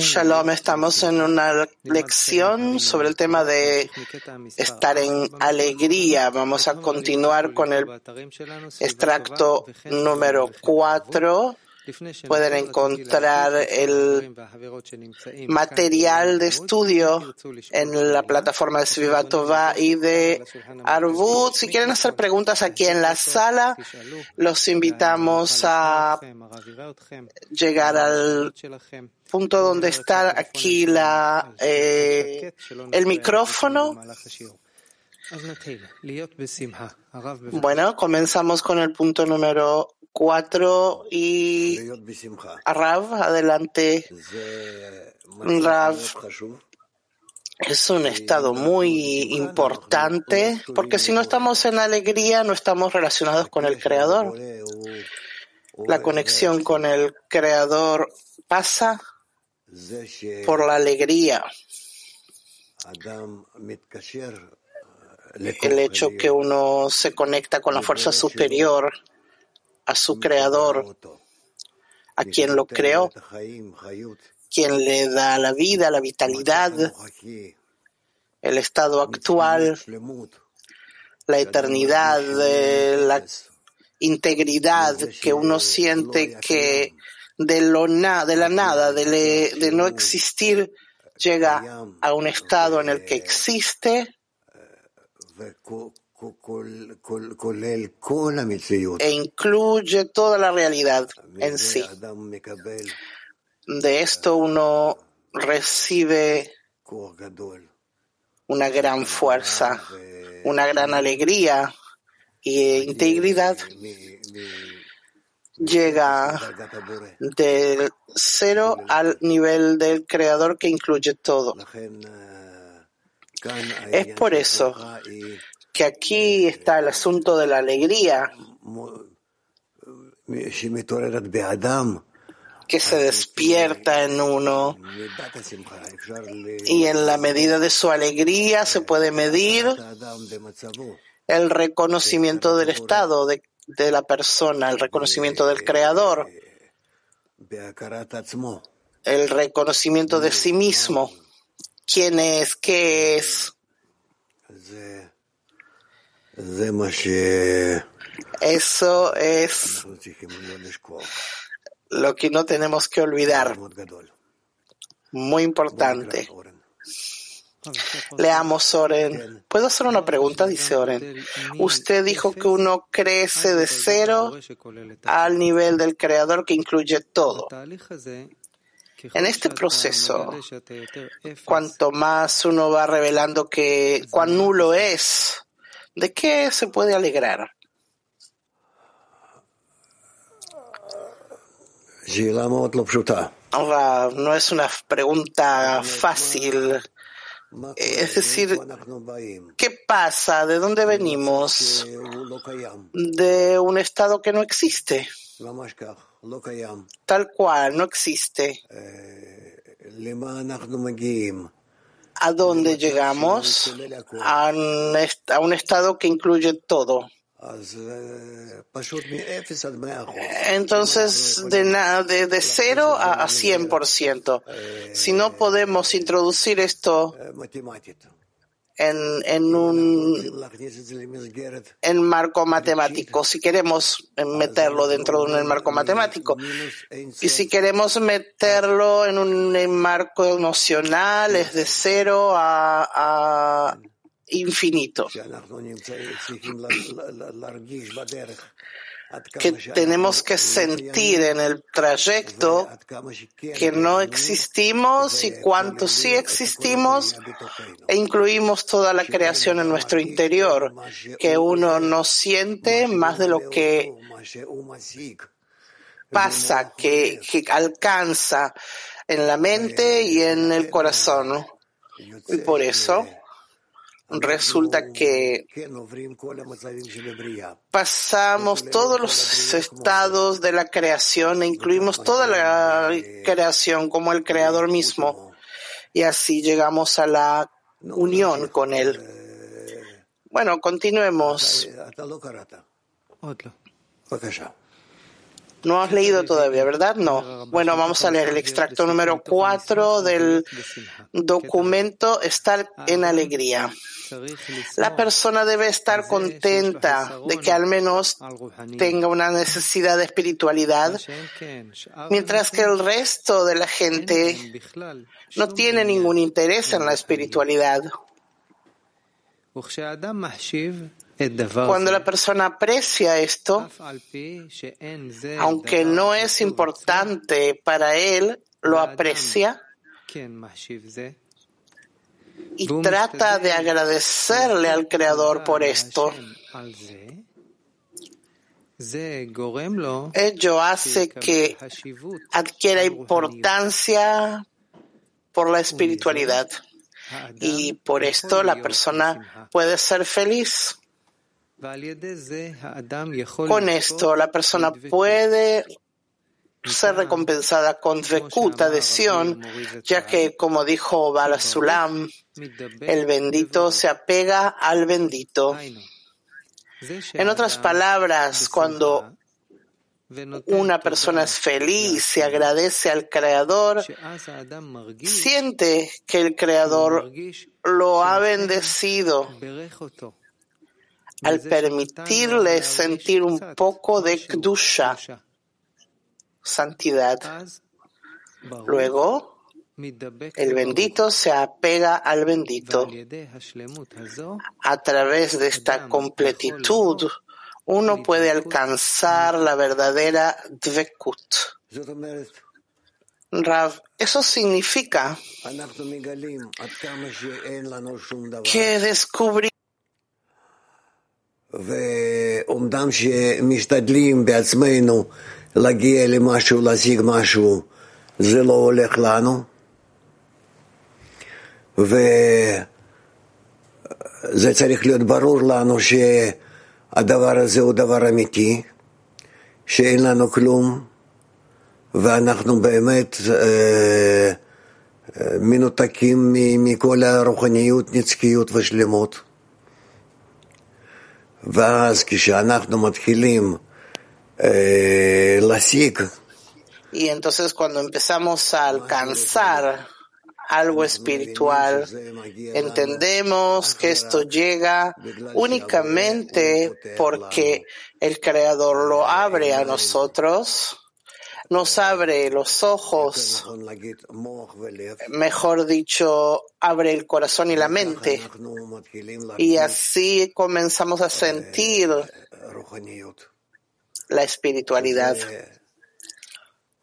Shalom, estamos en una lección sobre el tema de estar en alegría. Vamos a continuar con el extracto número 4 pueden encontrar el material de estudio en la plataforma de Svivatova y de Arvut. Si quieren hacer preguntas aquí en la sala, los invitamos a llegar al punto donde está aquí la, eh, el micrófono. Bueno, comenzamos con el punto número cuatro y Rav, adelante. Rav es un estado muy importante porque si no estamos en alegría no estamos relacionados con el Creador. La conexión con el Creador pasa por la alegría. El hecho que uno se conecta con la fuerza superior a su creador, a quien lo creó, quien le da la vida, la vitalidad, el estado actual, la eternidad, la integridad que uno siente que de, lo de la nada, de, de no existir, llega a un estado en el que existe e incluye toda la realidad en sí. De esto uno recibe una gran fuerza, una gran alegría e integridad. Llega del cero al nivel del creador que incluye todo. Es por eso que aquí está el asunto de la alegría. que se despierta en uno. y en la medida de su alegría se puede medir el reconocimiento del estado de, de la persona, el reconocimiento del creador, el reconocimiento de sí mismo, quién es, qué es. Eso es lo que no tenemos que olvidar. Muy importante. Leamos Oren. ¿Puedo hacer una pregunta? Dice Oren. Usted dijo que uno crece de cero al nivel del creador que incluye todo. En este proceso, cuanto más uno va revelando que cuán nulo es, ¿De qué se puede alegrar? Ahora, no es una pregunta fácil. Es decir, ¿qué pasa? ¿De dónde venimos? De un estado que no existe. Tal cual, no existe. a dónde llegamos, a un estado que incluye todo. Entonces, de, de, de cero a, a 100%. Si no podemos introducir esto en, en un en marco matemático, si queremos meterlo dentro de un marco matemático. Y si queremos meterlo en un marco emocional, es de cero a, a infinito que tenemos que sentir en el trayecto que no existimos y cuánto sí existimos e incluimos toda la creación en nuestro interior, que uno no siente más de lo que pasa, que, que alcanza en la mente y en el corazón. Y por eso resulta que pasamos todos los estados de la creación e incluimos toda la creación como el creador mismo. y así llegamos a la unión con él. Bueno, continuemos. No has leído todavía, ¿verdad? No. Bueno, vamos a leer el extracto número 4 del documento Estar en alegría. La persona debe estar contenta de que al menos tenga una necesidad de espiritualidad, mientras que el resto de la gente no tiene ningún interés en la espiritualidad. Cuando la persona aprecia esto, aunque no es importante para él, lo aprecia y trata de agradecerle al Creador por esto. Ello hace que adquiera importancia por la espiritualidad. Y por esto la persona puede ser feliz. Con esto la persona puede ser recompensada con Vekut, adhesión, ya que, como dijo Balasulam, el bendito se apega al bendito. En otras palabras, cuando una persona es feliz y agradece al Creador, siente que el Creador lo ha bendecido al permitirle sentir un poco de Kdusha, santidad. Luego, el bendito se apega al bendito. A través de esta completitud, uno puede alcanzar la verdadera dvekut. Rav, eso significa que descubrimos ואומנם שמשתדלים בעצמנו להגיע למשהו, להשיג משהו, זה לא הולך לנו. וזה צריך להיות ברור לנו שהדבר הזה הוא דבר אמיתי, שאין לנו כלום, ואנחנו באמת אה, מנותקים מכל הרוחניות, נצחיות ושלמות. ואז כשאנחנו מתחילים אה, להשיג Y entonces cuando empezamos a alcanzar algo espiritual, entendemos que esto llega únicamente porque el Creador lo abre a nosotros, nos abre los ojos, mejor dicho, abre el corazón y la mente. Y así comenzamos a sentir la espiritualidad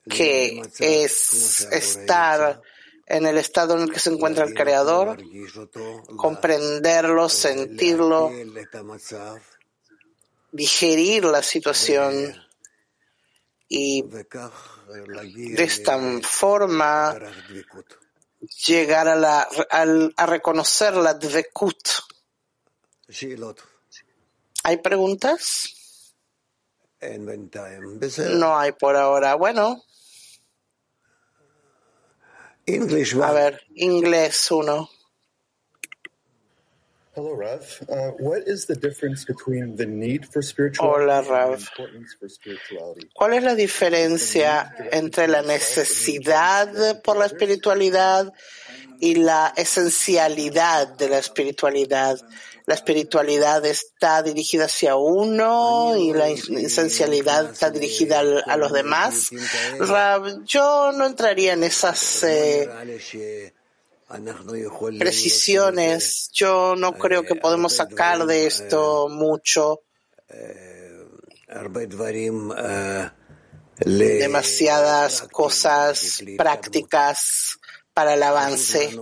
que es estar en el estado en el que se encuentra el Creador, comprenderlo, sentirlo, digerir la situación y de esta forma llegar a, la, a, reconocer la dvekut. ¿Hay preguntas? No hay por ahora. Bueno. A ver, inglés uno. Hello, Rav. Uh, what is the difference between the need for Hola, spirituality and the Rav. importance for spirituality? ¿Cuál es la diferencia entre la necesidad por la espiritualidad y la esencialidad de la espiritualidad? La espiritualidad está dirigida hacia uno y la esencialidad está dirigida a los demás. Rav, yo no entraría en esas eh, precisiones. Yo no creo que podemos sacar de esto mucho, demasiadas cosas prácticas para el avance.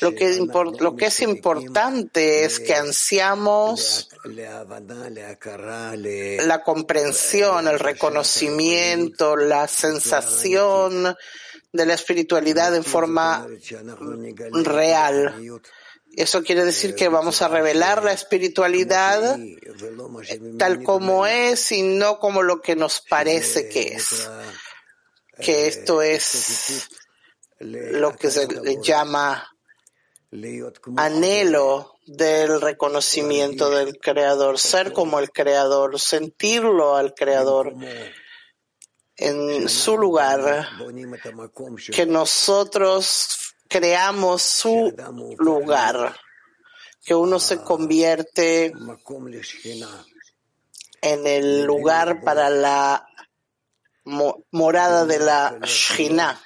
Lo que, impor- lo que es importante es que ansiamos la comprensión, el reconocimiento, la sensación de la espiritualidad en forma real. Eso quiere decir que vamos a revelar la espiritualidad tal como es y no como lo que nos parece que es. Que esto es lo que se le llama anhelo del reconocimiento del Creador, ser como el Creador, sentirlo al Creador, en su lugar, que nosotros creamos su lugar, que uno se convierte en el lugar para la morada de la Shina,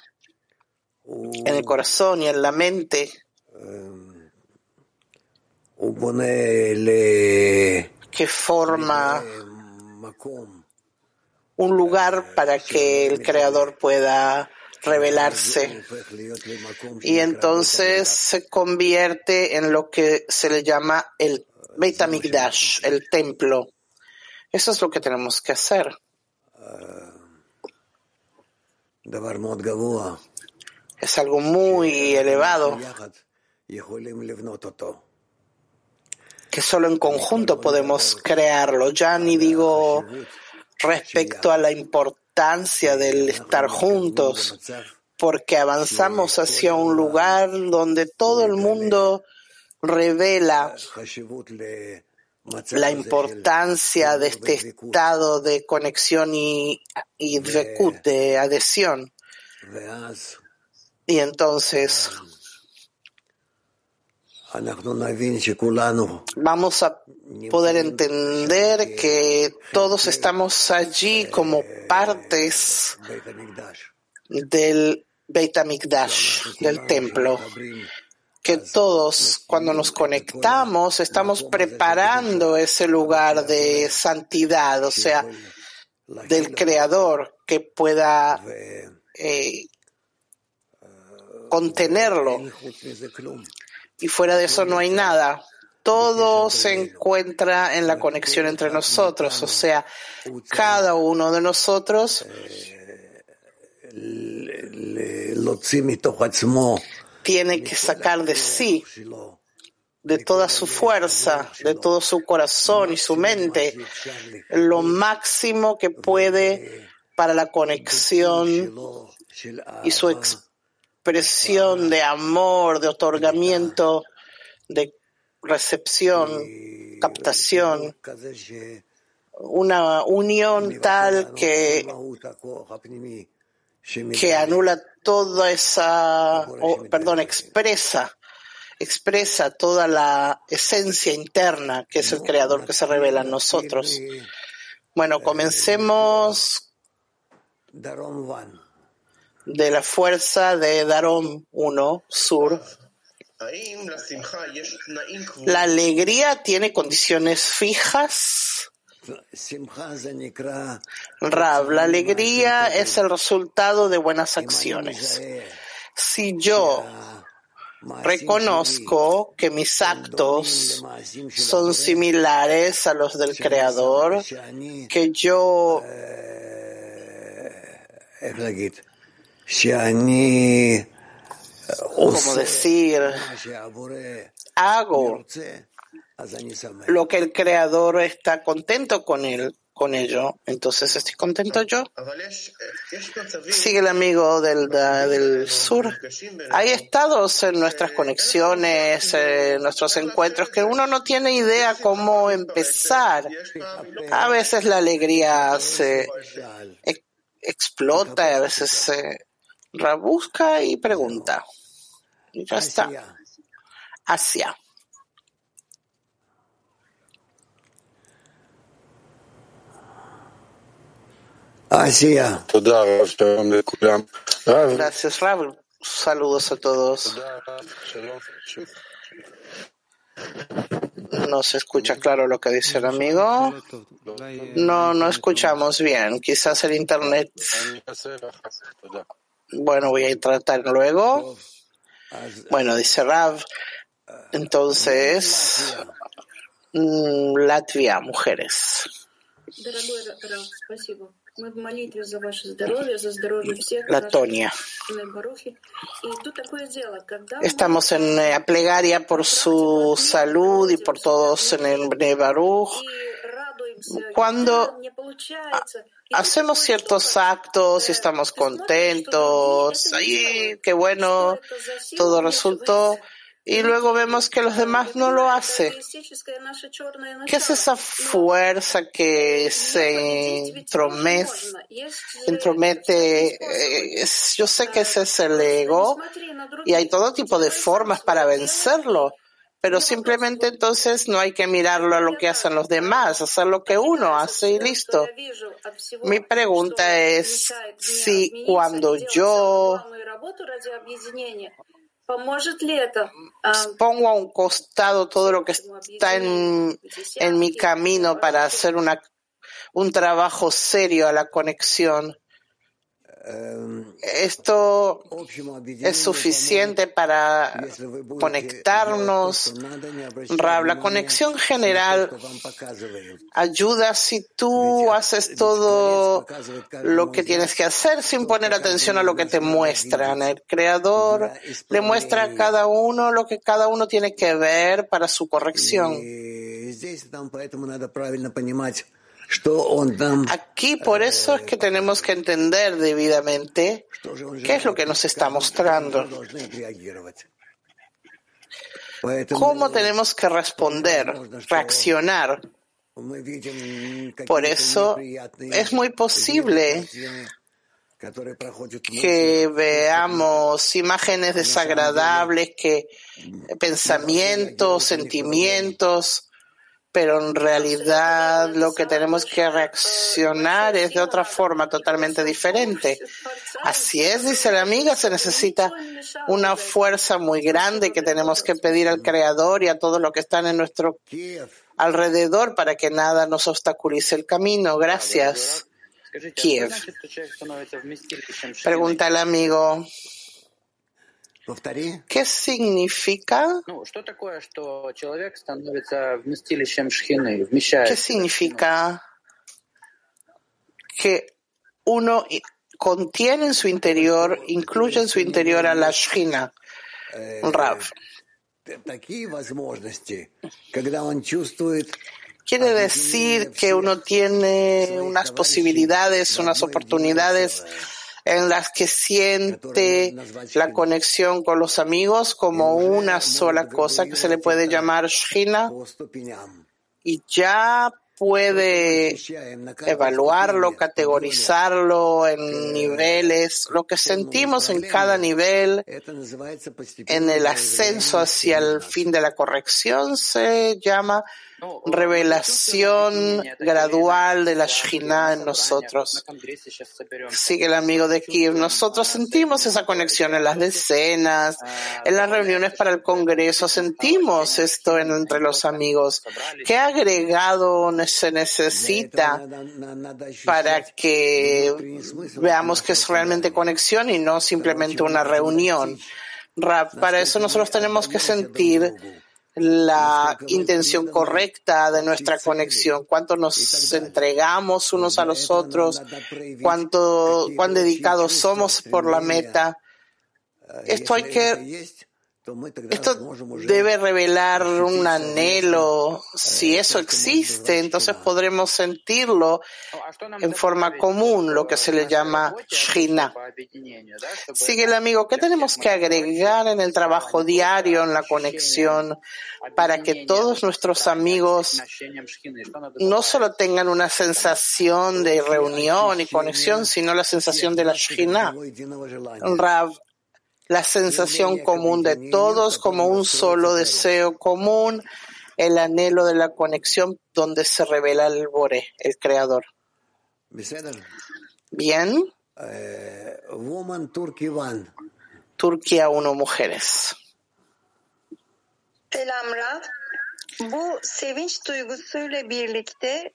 en el corazón y en la mente, que forma un lugar para que el Creador pueda revelarse. Y entonces se convierte en lo que se le llama el Beit HaMikdash, el templo. Eso es lo que tenemos que hacer. Es algo muy elevado que solo en conjunto podemos crearlo. Ya ni digo respecto a la importancia del estar juntos, porque avanzamos hacia un lugar donde todo el mundo revela la importancia de este estado de conexión y, y de adhesión. Y entonces vamos a poder entender que todos estamos allí como partes del Beit HaMikdash, del templo que todos cuando nos conectamos estamos preparando ese lugar de santidad, o sea, del Creador que pueda eh, contenerlo. Y fuera de eso no hay nada. Todo se encuentra en la conexión entre nosotros, o sea, cada uno de nosotros tiene que sacar de sí, de toda su fuerza, de todo su corazón y su mente, lo máximo que puede para la conexión y su expresión de amor, de otorgamiento, de recepción, captación, una unión tal que que anula toda esa, perdón, expresa, expresa toda la esencia interna que es el creador que se revela en nosotros. Bueno, comencemos de la fuerza de Darom 1, sur. La alegría tiene condiciones fijas. Rab, la alegría es el resultado de buenas acciones. Si yo reconozco que mis actos son similares a los del Creador, que yo como decir, hago lo que el creador está contento con él, con ello, entonces estoy contento yo. Sigue el amigo del, del sur. Hay estados en nuestras conexiones, en nuestros encuentros, que uno no tiene idea cómo empezar. A veces la alegría se explota, a veces se rebusca y pregunta. Y ya está. Hacia. Asia. Gracias, Rav. Saludos a todos. No se escucha claro lo que dice el amigo. No, no escuchamos bien. Quizás el internet. Bueno, voy a tratar luego. Bueno, dice Rav. Entonces, mm, Latvia, mujeres. Latonia. Estamos en la plegaria por su salud y por todos en el Baruch. Cuando hacemos ciertos actos y estamos contentos, ahí qué bueno, todo resultó. y luego vemos que los demás no lo hacen. ¿Qué es esa fuerza que se entromete? yo sé que ese es el ego y hay todo tipo de formas para vencerlo, pero simplemente entonces no hay que mirarlo a lo que hacen los demás, hacer lo que uno hace y listo. Mi pregunta es si cuando yo pongo a un costado todo lo que está en, en mi camino para hacer una, un trabajo serio a la conexión. Esto es suficiente para conectarnos. La conexión general ayuda si tú haces todo lo que tienes que hacer sin poner atención a lo que te muestran. El creador le muestra a cada uno lo que cada uno tiene que ver para su corrección. Aquí por eso es que tenemos que entender debidamente qué es lo que nos está mostrando. ¿Cómo tenemos que responder, reaccionar? Por eso es muy posible que veamos imágenes desagradables, que pensamientos, sentimientos, pero en realidad lo que tenemos que reaccionar es de otra forma totalmente diferente. Así es, dice la amiga, se necesita una fuerza muy grande que tenemos que pedir al Creador y a todos los que están en nuestro alrededor para que nada nos obstaculice el camino. Gracias. Kiev. Pregunta el amigo. ¿Qué significa? ¿Qué significa que uno contiene en su interior, incluye en su interior a la Shina? Rav. Quiere decir que uno tiene unas posibilidades, unas oportunidades en las que siente la conexión con los amigos como una sola cosa que se le puede llamar Shina y ya puede evaluarlo, categorizarlo en niveles, lo que sentimos en cada nivel, en el ascenso hacia el fin de la corrección, se llama revelación gradual de la Shina en nosotros. Sigue el amigo de Kiev. Nosotros sentimos esa conexión en las decenas, en las reuniones para el Congreso, sentimos esto entre los amigos. ¿Qué agregado se necesita para que veamos que es realmente conexión y no simplemente una reunión? Para eso nosotros tenemos que sentir la intención correcta de nuestra conexión, cuánto nos entregamos unos a los otros, cuánto, cuán dedicados somos por la meta. Esto hay que esto debe revelar un anhelo. Si eso existe, entonces podremos sentirlo en forma común, lo que se le llama Shina. Sigue el amigo, ¿qué tenemos que agregar en el trabajo diario, en la conexión, para que todos nuestros amigos no solo tengan una sensación de reunión y conexión, sino la sensación de la Shina? Rav, la sensación común de todos como un solo deseo común, el anhelo de la conexión donde se revela el Bore, el Creador. Bien. Eh, Turquía 1 mujeres. Selam. Bu sevinç duygusuyla birlikte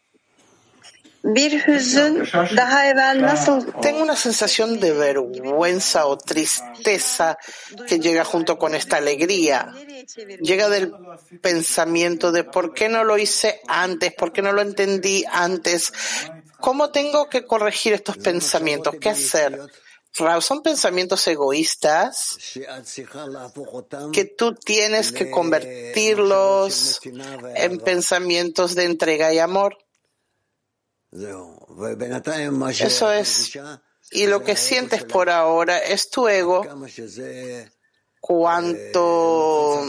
tengo una sensación de vergüenza o tristeza que llega junto con esta alegría. Llega del pensamiento de por qué no lo hice antes, por qué no lo entendí antes. ¿Cómo tengo que corregir estos pensamientos? ¿Qué hacer? son pensamientos egoístas que tú tienes que convertirlos en pensamientos de entrega y amor. Eso es. Y lo que sientes por ahora es tu ego. cuánto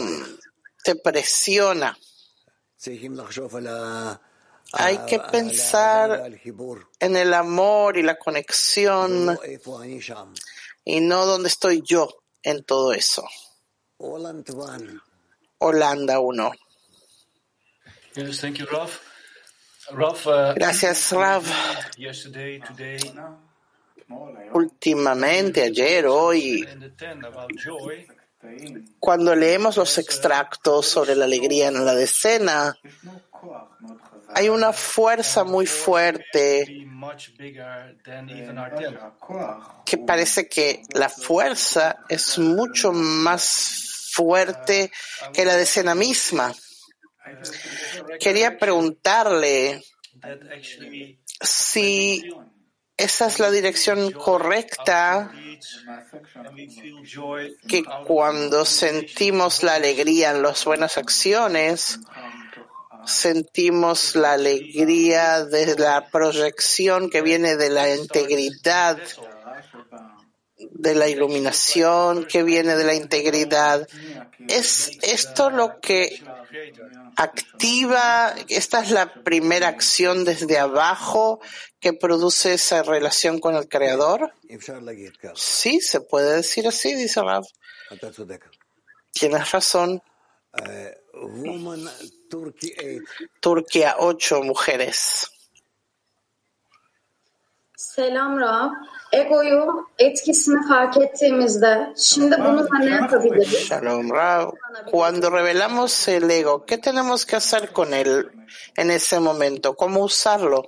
te presiona. Hay que pensar en el amor y la conexión y no dónde estoy yo en todo eso. Holanda 1. Gracias, Rav. Últimamente, ayer, hoy, cuando leemos los extractos sobre la alegría en la decena, hay una fuerza muy fuerte que parece que la fuerza es mucho más fuerte que la decena misma. Quería preguntarle si esa es la dirección correcta que cuando sentimos la alegría en las buenas acciones, sentimos la alegría de la proyección que viene de la integridad, de la iluminación que viene de la integridad. Es esto lo que activa, esta es la primera acción desde abajo que produce esa relación con el Creador. Sí, se puede decir así, dice Rav. Tienes razón. Turquía, ocho mujeres. Selam Rav. Egoyu etkisini fark ettiğimizde şimdi bununla ne yapabiliriz? Shalom Rav. Cuando revelamos el ego, ¿qué tenemos que hacer con él en ese momento? ¿Cómo usarlo?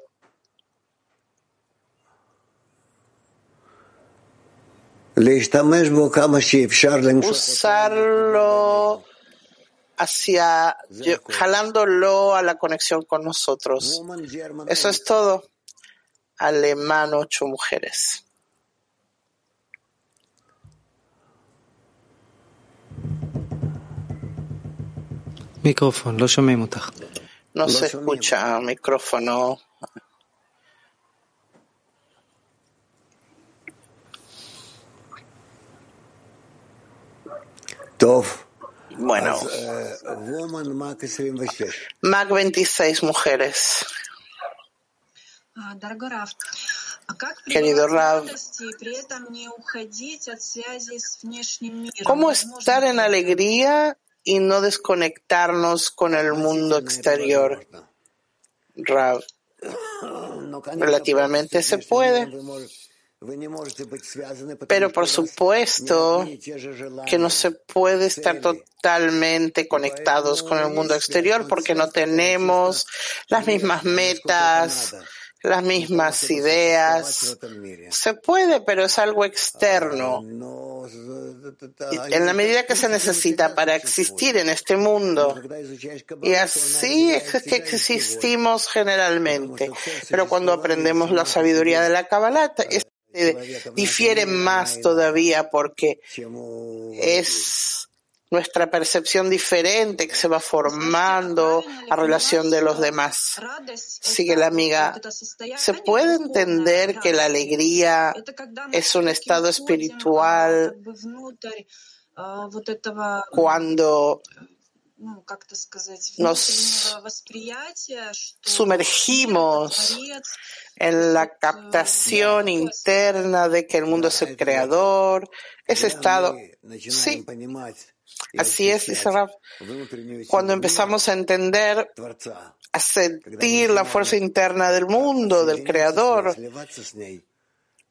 Usarlo hacia, jalándolo a la conexión con nosotros. Eso es todo. Alemán, ocho mujeres. Micrófono, lo llamé No se escucha micrófono. Bueno, Mac 26 mujeres. Querido Rav, ¿cómo estar en alegría y no desconectarnos con el mundo exterior? Rav, relativamente se puede. Pero por supuesto que no se puede estar totalmente conectados con el mundo exterior porque no tenemos las mismas metas, las mismas ideas. Se puede, pero es algo externo. En la medida que se necesita para existir en este mundo. Y así es que existimos generalmente. Pero cuando aprendemos la sabiduría de la Kabbalah, difiere más todavía porque es nuestra percepción diferente que se va formando a relación de los demás. Sigue la amiga. ¿Se puede entender que la alegría es un estado espiritual cuando nos sumergimos en la captación interna de que el mundo es el creador, ese estado, sí, así es, dice. Cuando empezamos a entender, a sentir la fuerza interna del mundo, del creador,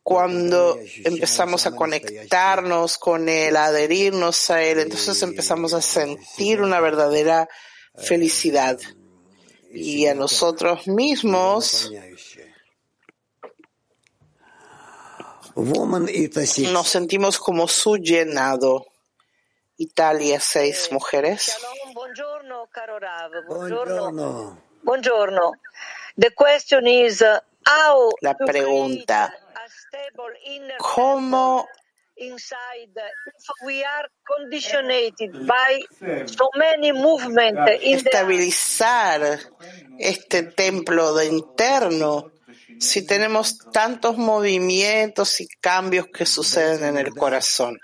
cuando empezamos a conectarnos con Él, a adherirnos a Él, entonces empezamos a sentir una verdadera felicidad. Y a nosotros mismos nos sentimos como su llenado. Italia, seis mujeres. Buongiorno, caro Rav. Buongiorno. Buongiorno. The question is, uh, how La pregunta, ¿cómo estabilizar este templo de interno si tenemos tantos movimientos y cambios que suceden en el corazón?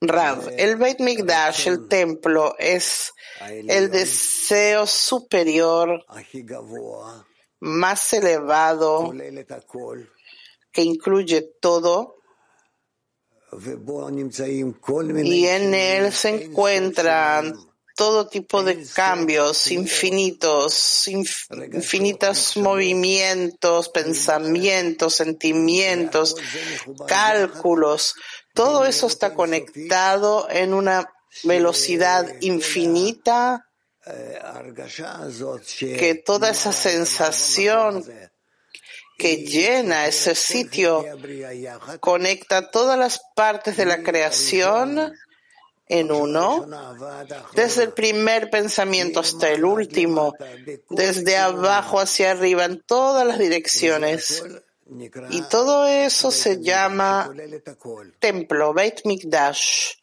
Rav, el Beit Mikdash, el templo, es el deseo superior más elevado que incluye todo. Y en él se encuentran todo tipo de cambios infinitos, infinitos movimientos, pensamientos, sentimientos, cálculos. Todo eso está conectado en una velocidad infinita que toda esa sensación que llena ese sitio conecta todas las partes de la creación en uno, desde el primer pensamiento hasta el último, desde abajo hacia arriba, en todas las direcciones. Y todo eso se llama templo, Beit Mikdash,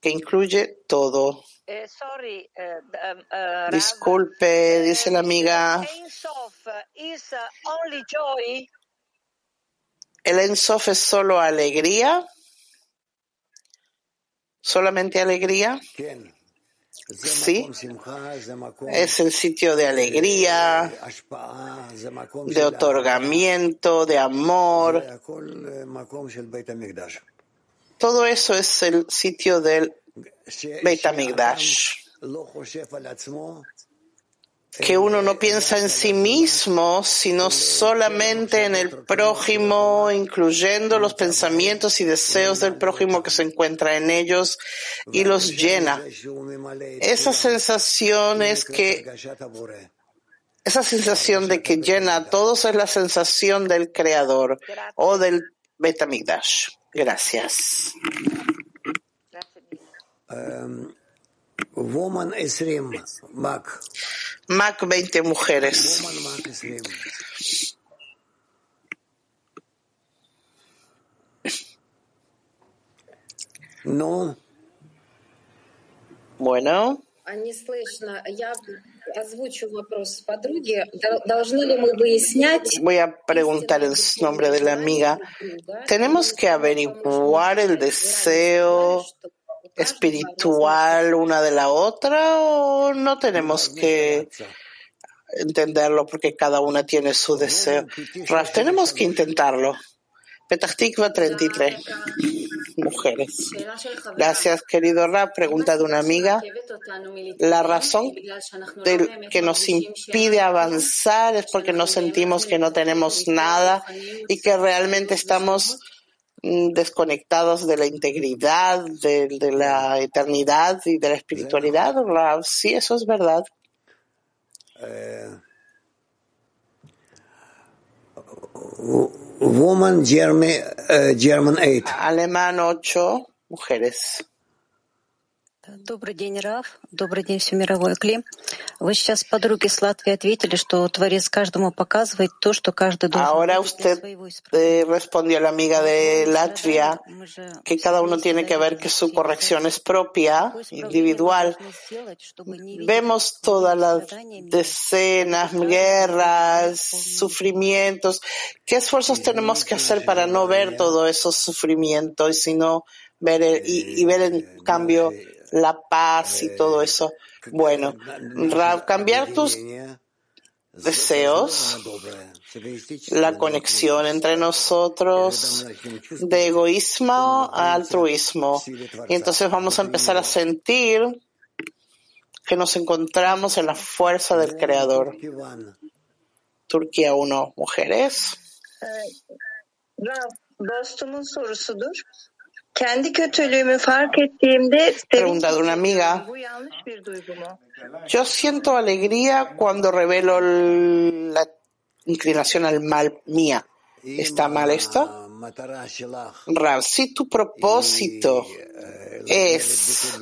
que incluye todo. Eh, sorry, eh, um, uh, Disculpe, dice la amiga. ¿El Ensof es solo alegría? ¿Solamente alegría? Sí, es el sitio de alegría, de otorgamiento, de amor. Todo eso es el sitio del Beit HaMikdash. Que uno no piensa en sí mismo, sino solamente en el prójimo, incluyendo los pensamientos y deseos del prójimo que se encuentra en ellos y los llena. Esa sensación es que esa sensación de que llena a todos es la sensación del creador o del Beit HaMikdash. Gracias. Woman 20, Mac. Mac 20 mujeres. Woman Mac 20. No. Bueno. Не слышно. Я озвучу вопрос подруги. Должны ли мы выяснять... Voy a preguntar el nombre de la amiga. ¿Tenemos que averiguar el deseo espiritual una de la otra o no tenemos que entenderlo porque cada una tiene su deseo? Raf, tenemos que intentarlo. Petahtikva 33. Mujeres. Gracias, querido Raf. Pregunta de una amiga. La razón del que nos impide avanzar es porque no sentimos que no tenemos nada y que realmente estamos desconectados de la integridad, de, de, la eternidad y de la espiritualidad. Sí, eso es verdad. Uh, woman German, uh, German 8. Alemán 8, mujeres. Добрый день, Раф. Добрый день, все мировое Кли. Вы сейчас подруге с Латвии ответили, что Творец каждому показывает то, что каждый должен Ahora usted eh, respondió a la amiga de Latvia que cada uno tiene que ver que su corrección es propia, individual. Vemos todas las decenas, guerras, sufrimientos. ¿Qué esfuerzos tenemos que hacer para no ver todos esos sufrimientos, sino ver el, y, y ver en cambio la paz y todo eso. Bueno, cambiar tus deseos, la conexión entre nosotros de egoísmo a altruismo. Y entonces vamos a empezar a sentir que nos encontramos en la fuerza del Creador. Turquía 1, mujeres. Ettiğimde Pregunta de una amiga. Yo siento alegría cuando revelo la inclinación al mal mía. ¿Está mal esto? Rav, si tu propósito es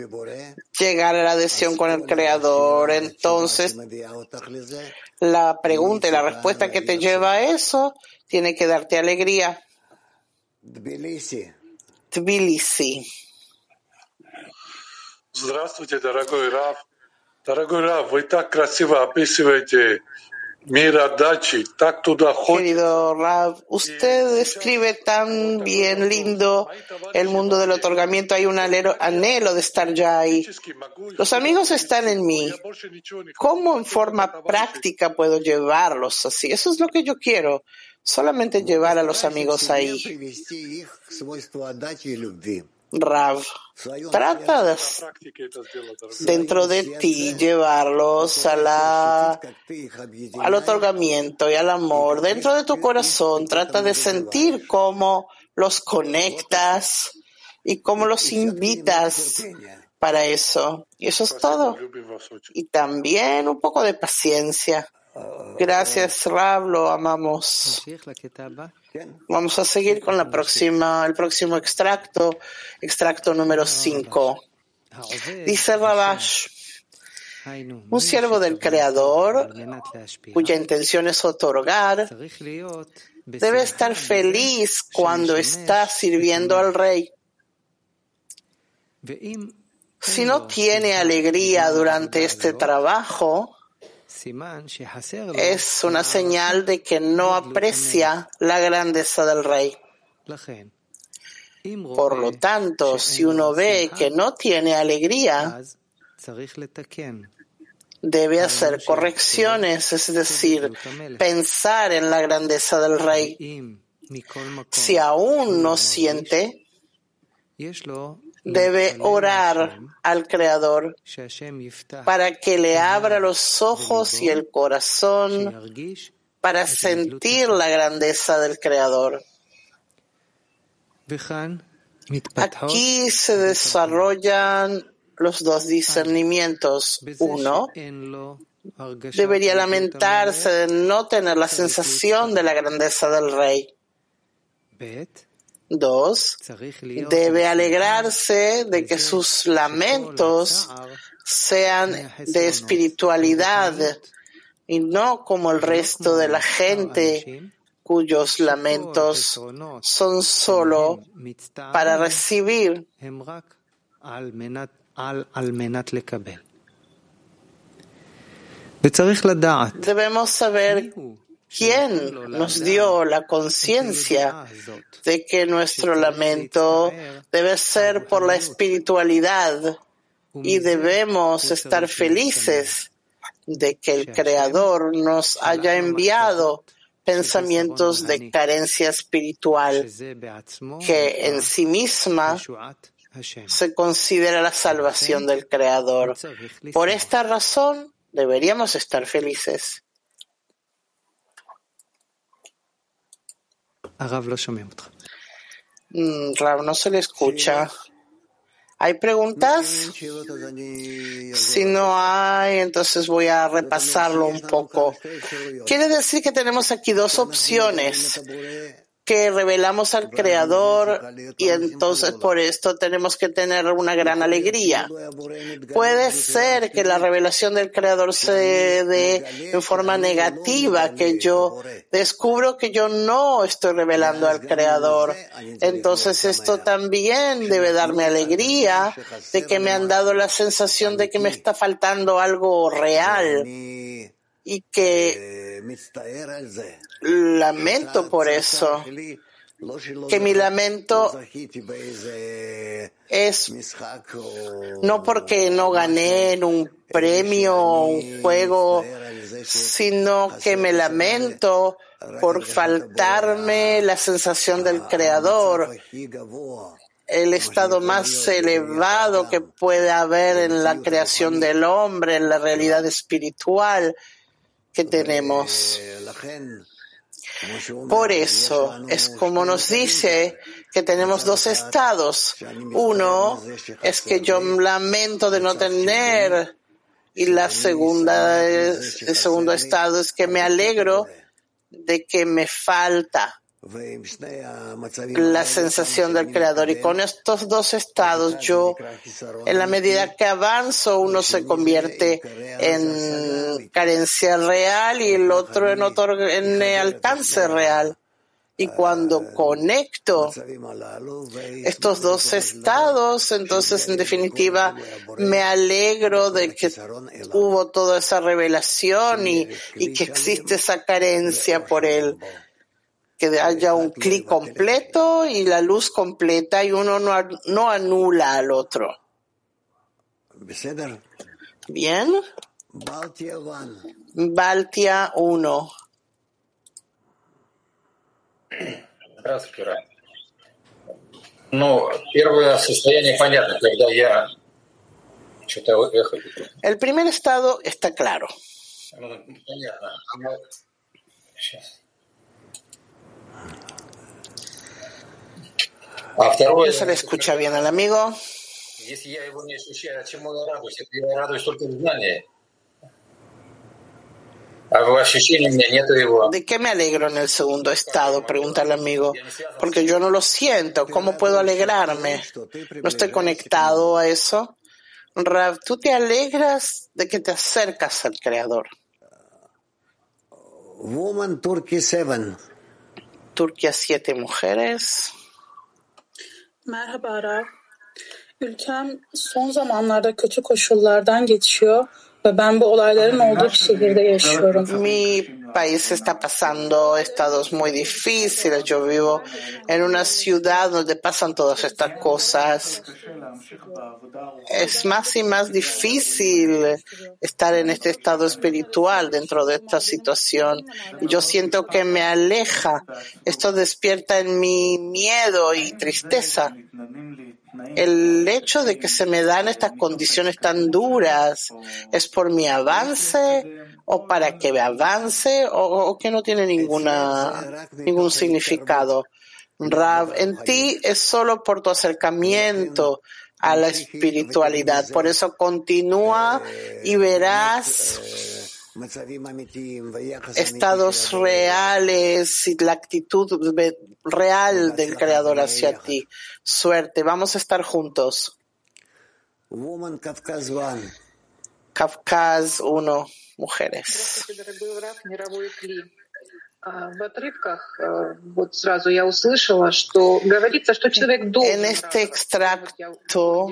llegar a la adhesión con el Creador, entonces la pregunta y la respuesta que te lleva a eso tiene que darte alegría. Tbilisi. Здравствуйте, дорогой Раф. Дорогой Раф, вы так красиво описываете Querido Rav, usted describe tan bien lindo el mundo del otorgamiento. Hay un anhelo de estar ya ahí. Los amigos están en mí. ¿Cómo en forma práctica puedo llevarlos así? Eso es lo que yo quiero. Solamente llevar a los amigos ahí. Rav, trata de, dentro de ti llevarlos a la, al otorgamiento y al amor. Dentro de tu corazón, trata de sentir cómo los conectas y cómo los invitas para eso. Y eso es todo. Y también un poco de paciencia. Gracias, Rav, lo amamos. Vamos a seguir con la próxima, el próximo extracto, extracto número 5. Dice Rabash, un siervo del Creador, cuya intención es otorgar, debe estar feliz cuando está sirviendo al rey. Si no tiene alegría durante este trabajo, es una señal de que no aprecia la grandeza del rey. Por lo tanto, si uno ve que no tiene alegría, debe hacer correcciones, es decir, pensar en la grandeza del rey. Si aún no siente, debe orar al Creador para que le abra los ojos y el corazón para sentir la grandeza del Creador. Aquí se desarrollan los dos discernimientos. Uno, debería lamentarse de no tener la sensación de la grandeza del Rey. Dos, debe alegrarse de que sus lamentos sean de espiritualidad y no como el resto de la gente cuyos lamentos son solo para recibir. Debemos saber ¿Quién nos dio la conciencia de que nuestro lamento debe ser por la espiritualidad y debemos estar felices de que el Creador nos haya enviado pensamientos de carencia espiritual que en sí misma se considera la salvación del Creador. Por esta razón deberíamos estar felices. Mm, Rav, no se le escucha. ¿Hay preguntas? Si no hay, entonces voy a repasarlo un poco. Quiere decir que tenemos aquí dos opciones que revelamos al Creador y entonces por esto tenemos que tener una gran alegría. Puede ser que la revelación del Creador se dé en forma negativa, que yo descubro que yo no estoy revelando al Creador. Entonces esto también debe darme alegría de que me han dado la sensación de que me está faltando algo real y que lamento por eso, que mi lamento es no porque no gané en un premio o un juego, sino que me lamento por faltarme la sensación del creador, el estado más elevado que puede haber en la creación del hombre, en la realidad espiritual que tenemos. Por eso es como nos dice que tenemos dos estados. Uno es que yo lamento de no tener y la segunda, el segundo estado es que me alegro de que me falta la sensación del creador. Y con estos dos estados, yo, en la medida que avanzo, uno se convierte en carencia real y el otro en, otro, en alcance real. Y cuando conecto estos dos estados, entonces en definitiva me alegro de que hubo toda esa revelación y, y que existe esa carencia por él que haya un clic completo y la luz completa y uno no, no anula al otro. Bien. Baltia 1. Здравствуйте, Рай. Ну, первое состояние понятно, когда я что-то эхо. El primer estado está claro. Ну, понятно. Сейчас. Se le escucha bien al amigo? ¿De qué me alegro en el segundo estado? Pregunta el amigo. Porque yo no lo siento. ¿Cómo puedo alegrarme? ¿No estoy conectado a eso? Rav, tú te alegras de que te acercas al Creador. Woman Turkey 7. Turquía, siete mujeres. Merhaba Rav. Ülkem son zamanlarda kötü koşullardan geçiyor ben bu olayların olduğu bir şehirde yaşıyorum. Mi país está pasando estados muy difíciles. Yo vivo en una ciudad donde pasan todas estas cosas. Es más y más difícil estar en este estado espiritual dentro de esta situación. Y yo siento que me aleja. Esto despierta en mi miedo y tristeza. El hecho de que se me dan estas condiciones tan duras es por mi avance o para que me avance o, o que no tiene ninguna, ningún significado. Rav, en ti es solo por tu acercamiento a la espiritualidad. Por eso continúa y verás estados reales y la actitud real del Creador hacia ti. Suerte, vamos a estar juntos. Woman Kafkaz 1. Kafkaz 1, mujeres. En este extracto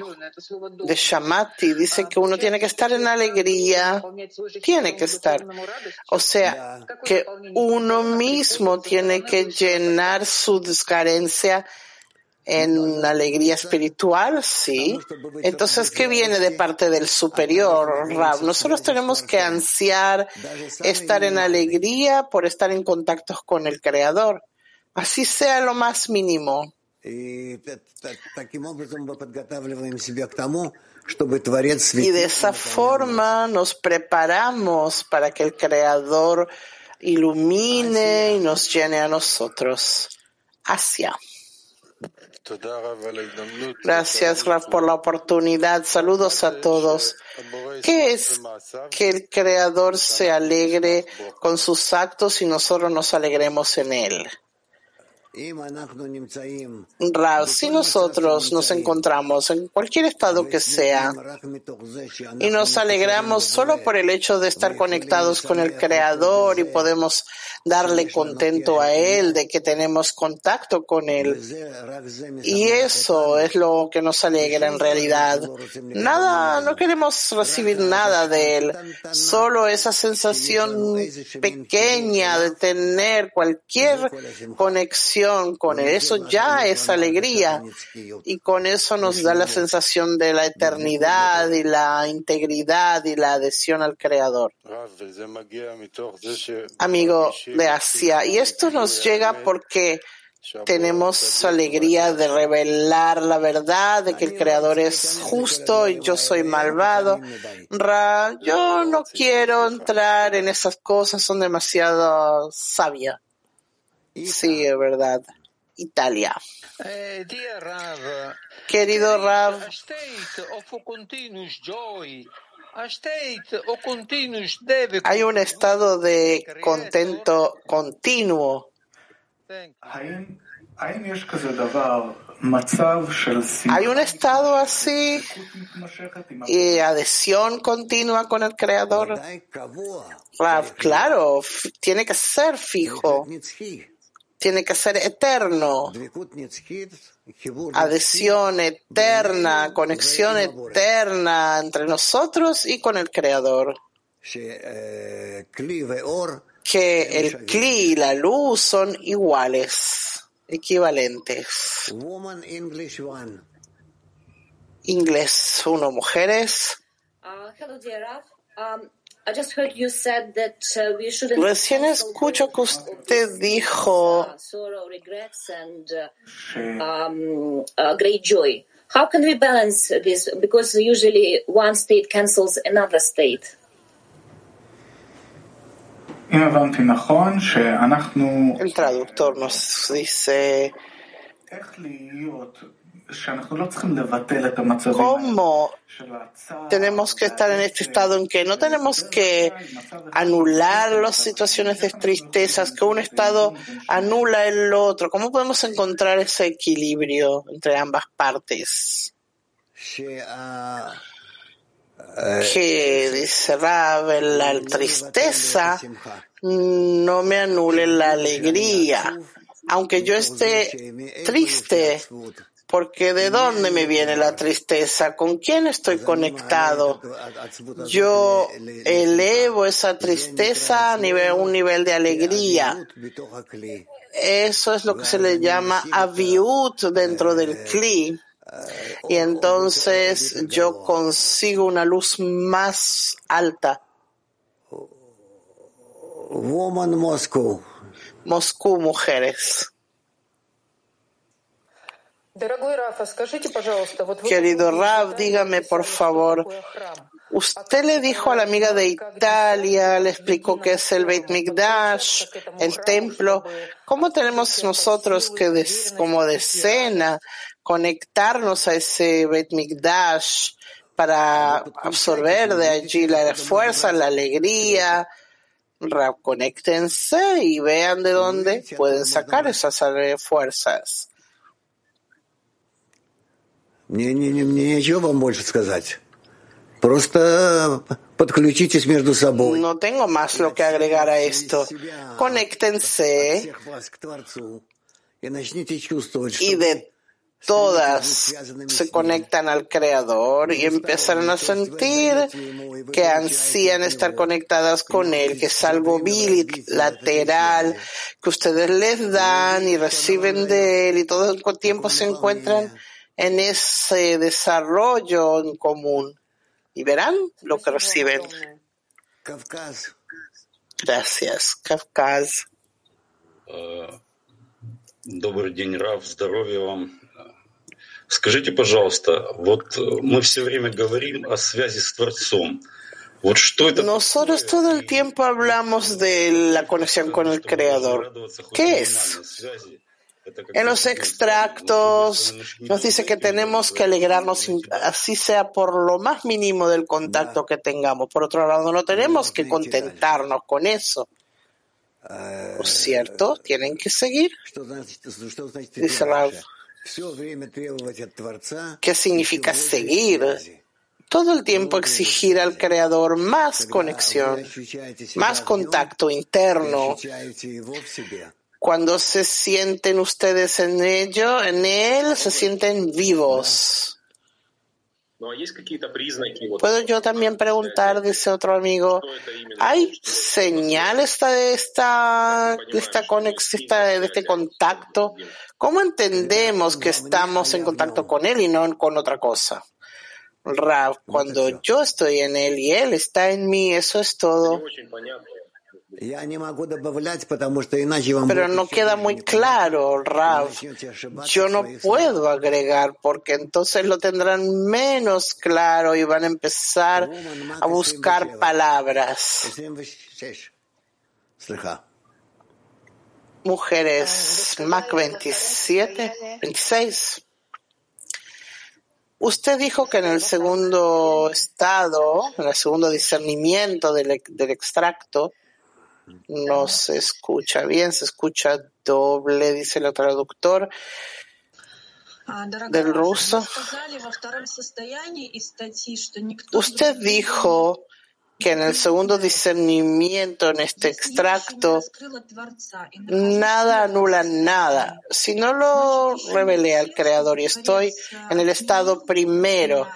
de Shamati dice que uno tiene que estar en alegría, tiene que estar. O sea, que uno mismo tiene que llenar su carencia en alegría espiritual, sí. Entonces, ¿qué viene de parte del superior, Rab? Nosotros tenemos que ansiar estar en alegría por estar en contactos con el Creador, así sea lo más mínimo. Y de esa forma nos preparamos para que el Creador ilumine y nos llene a nosotros. Hacia. Gracias, Raf, por la oportunidad. Saludos a todos. ¿Qué es que el Creador se alegre con sus actos y nosotros nos alegremos en Él? Rab, si nosotros nos encontramos en cualquier estado que sea y nos alegramos solo por el hecho de estar conectados con el Creador y podemos darle contento a Él de que tenemos contacto con Él. Y eso es lo que nos alegra en realidad. Nada, no queremos recibir nada de Él, solo esa sensación pequeña de tener cualquier conexión con Él. Eso ya es alegría y con eso nos da la sensación de la eternidad y la integridad y la adhesión al Creador. Amigo de Asia, y esto nos llega porque tenemos alegría de revelar la verdad, de que el Creador es justo y yo soy malvado. Ra, yo no quiero entrar en esas cosas, son demasiado sabias. Sí, es verdad. Italia. Querido Rav, hay un estado de contento continuo. Hay un estado así y adhesión continua con el Creador. Rav, claro, tiene que ser fijo tiene que ser eterno. Adhesión eterna, conexión eterna entre nosotros y con el Creador. Que el Kli y la luz son iguales, equivalentes. Inglés uno mujeres. Uh, Recién escucho que uh, usted dijo uh, um, great joy. How can we balance this? Because usually one state cancels another state. El traductor nos dice ¿Cómo tenemos que estar en este estado en que no tenemos que anular las situaciones de tristezas, que un estado anula el otro? ¿Cómo podemos encontrar ese equilibrio entre ambas partes? Que dice Rab, la tristeza no me anule la alegría. Aunque yo esté triste, porque ¿de dónde me viene la tristeza? ¿Con quién estoy conectado? Yo elevo esa tristeza a nivel, un nivel de alegría. Eso es lo que se le llama aviut dentro del kli. Y entonces yo consigo una luz más alta. Moscú. Moscú, mujeres. Querido Rav, dígame por favor, usted le dijo a la amiga de Italia, le explicó qué es el Beit Mikdash, el templo. ¿Cómo tenemos nosotros que, como decena, conectarnos a ese Beit Mikdash para absorber de allí la fuerza, la alegría? Rav, conéctense y vean de dónde pueden sacar esas fuerzas. Мне, не, не, мне нечего вам больше сказать. Просто подключитесь между собой. No tengo más lo que agregar a esto. Conéctense y de todas se conectan al Creador y empiezan a sentir que ansían estar conectadas con Él, que es algo bilateral, que ustedes les dan y reciben de Él y todo el tiempo se encuentran en ese desarrollo en común y verán lo que reciben. Gracias, Kafkaz. Добрый день, Рав, здоровья вам. Скажите, пожалуйста, вот мы все время говорим о связи с Творцом. Вот что это Nosotros todo el tiempo hablamos de la conexión con el Creador. ¿Qué es? En los extractos nos dice que tenemos que alegrarnos, así sea por lo más mínimo del contacto que tengamos. Por otro lado, no tenemos que contentarnos con eso. ¿Por cierto? Tienen que seguir. Dice Rav. ¿Qué significa seguir? Todo el tiempo exigir al Creador más conexión, más contacto interno, cuando se sienten ustedes en ello, en él, se sienten vivos. Puedo yo también preguntar, dice otro amigo, ¿hay señales de esta, de esta conexión, de este contacto? ¿Cómo entendemos que estamos en contacto con él y no con otra cosa? Rav, cuando yo estoy en él y él está en mí, eso es todo. Pero no queda muy claro, Rav. Yo no puedo agregar porque entonces lo tendrán menos claro y van a empezar a buscar palabras. Mujeres, Mac 27, 26. Usted dijo que en el segundo estado, en el segundo discernimiento del, del extracto, no se escucha bien, se escucha doble, dice el traductor del ruso. Usted dijo que en el segundo discernimiento, en este extracto, nada anula nada. Si no lo revelé al Creador y estoy en el estado primero,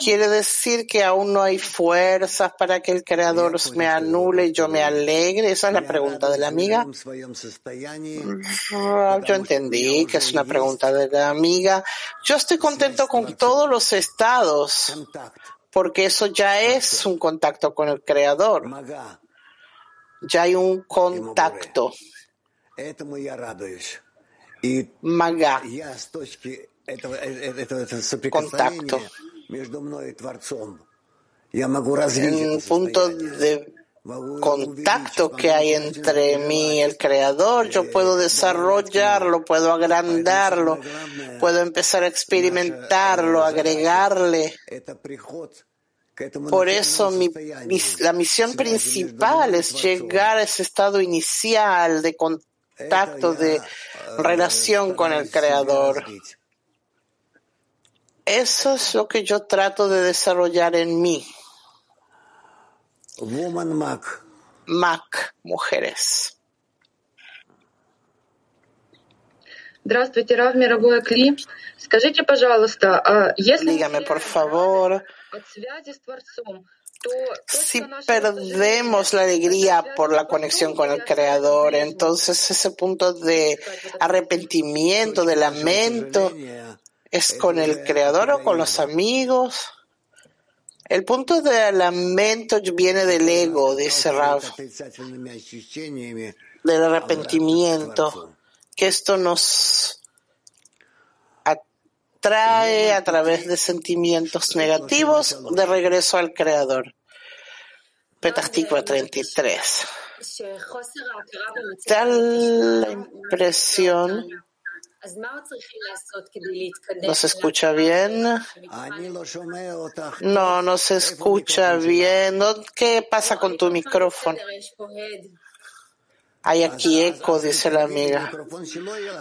quiere decir que aún no hay fuerzas para que el Creador me anule y yo me alegre. Esa es la pregunta de la amiga. Yo entendí que es una pregunta de la amiga. Yo estoy contento con todos los estados porque eso ya es un contacto con el Creador. Ya hay un contacto. Maga. Contacto. Un punto de contacto que hay entre mí y el Creador, yo puedo desarrollarlo, puedo agrandarlo, puedo empezar a experimentarlo, agregarle. Por eso la misión principal es llegar a ese estado inicial de contacto, de relación con el Creador. Eso es lo que yo trato de desarrollar en mí. Mac. Mac, mujeres. Dígame, por favor, si perdemos la alegría por la conexión con el Creador, entonces ese punto de arrepentimiento, de lamento, ¿es con el Creador o con los amigos? El punto de lamento viene del ego, dice Rav, del arrepentimiento, que esto nos atrae a través de sentimientos negativos de regreso al Creador. Petasticua 33. Da la impresión ¿No se escucha bien? No, no se escucha bien. ¿Qué pasa con tu micrófono? Hay aquí eco, dice la amiga.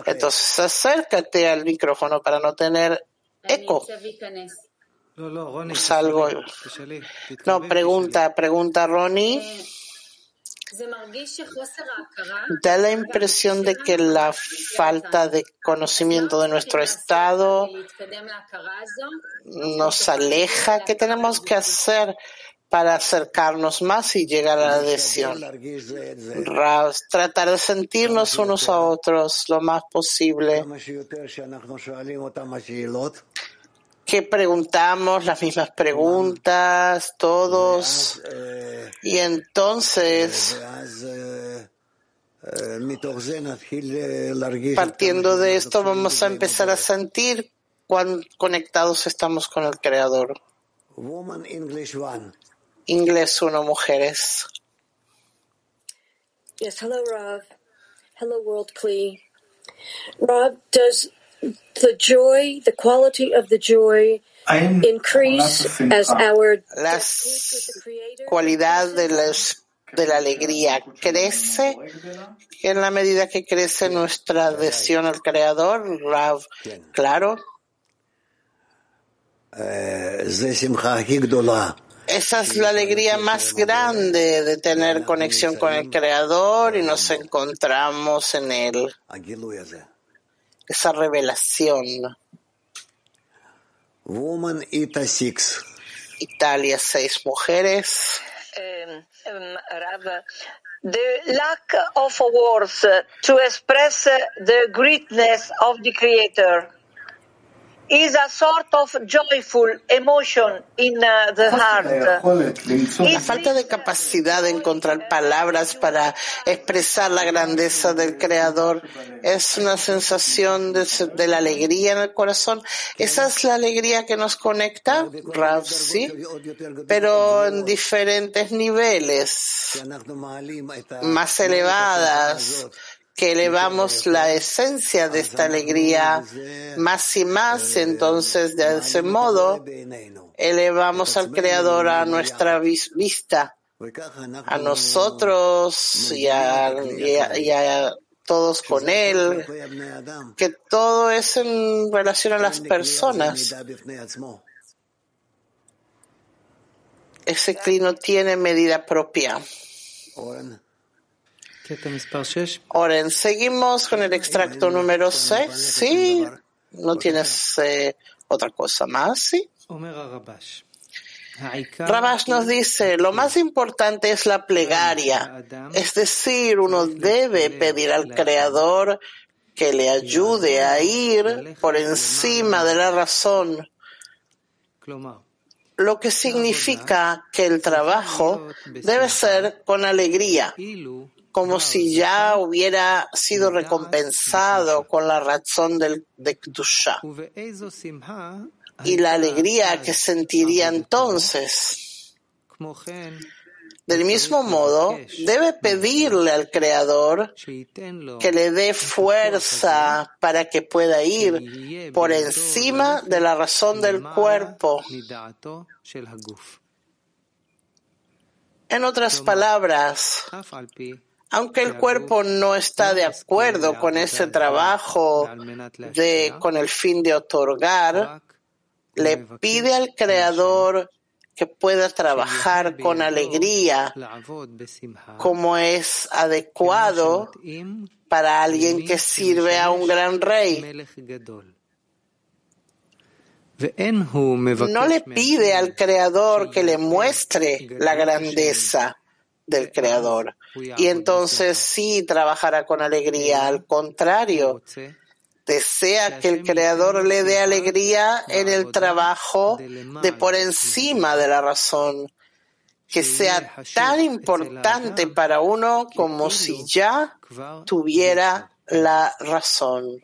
Entonces acércate al micrófono para no tener eco. Salgo. No, pregunta, pregunta Ronnie. Da la impresión de que la falta de conocimiento de nuestro estado nos aleja. ¿Qué tenemos que hacer para acercarnos más y llegar a la adhesión? Tratar de sentirnos unos a otros lo más posible. Que preguntamos las mismas preguntas, todos, y entonces, partiendo de esto, vamos a empezar a sentir cuán conectados estamos con el Creador. Inglés uno, mujeres. Yes, hello, Rob. Hello, World Klee. Rob, does the joy, the quality of the joy increase as our la cualidad de, las, de la alegría crece en la medida que crece nuestra adhesión al Creador, Rav, claro. Esa es la alegría más grande de tener conexión con el Creador y nos encontramos en Él esa revelación. Woman Ita Six. Italia, seis mujeres. Um, um, Rav, the lack of words to express the greatness of the Creator is a sort of joyful emotion in the heart. La falta de capacidad de encontrar palabras para expresar la grandeza del Creador es una sensación de, de la alegría en el corazón. Esa es la alegría que nos conecta, Rav, sí, pero en diferentes niveles, más elevadas que elevamos la esencia de esta alegría más y más, entonces de ese modo elevamos al Creador a nuestra vista, a nosotros y a, todos con Él, que todo es en relación a las personas. ese cli no tiene medida propia. Oren, seguimos con el extracto número 6. Sí, no tienes eh, otra cosa más, sí. Rabash. Nos dice, lo más importante es la plegaria, es decir, uno debe pedir al Creador que le ayude a ir por encima de la razón, lo que significa que el trabajo debe ser con alegría, como si ya. hubiera sido recompensado con la razón del, de Kdusha. Y la alegría que sentiría entonces. Del mismo modo, debe pedirle al Creador que le dé fuerza para que pueda ir por encima de la razón del cuerpo. En otras palabras, aunque el cuerpo no está de acuerdo con ese trabajo de, con el fin de otorgar, le pide al Creador que pueda trabajar con alegría como es adecuado para alguien que sirve a un gran rey. No le pide al Creador que le muestre la grandeza del Creador y entonces sí trabajará con alegría. Al contrario, desea que el Creador le dé alegría en el trabajo de por encima de la razón, que sea tan importante para uno como si ya tuviera la razón.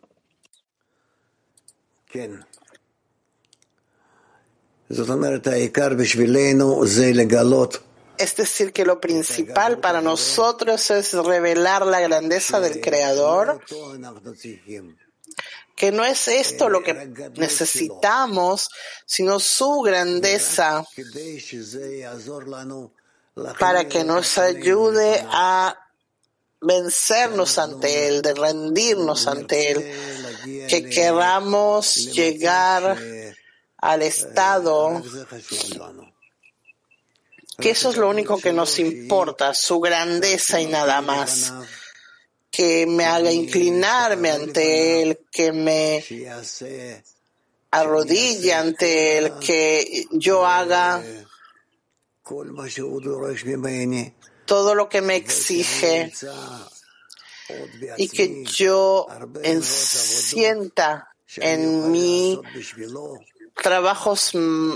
Es decir, que lo principal para nosotros es revelar la grandeza del Creador. que no es esto lo que necesitamos, sino su grandeza para que nos ayude a vencernos ante Él, de rendirnos ante Él, que queramos llegar al estado que eso es lo único que nos importa, su grandeza y nada más. Que me haga inclinarme ante Él, que me arrodille ante Él, que yo haga todo lo que me exige y que yo sienta en mí trabajos, mm,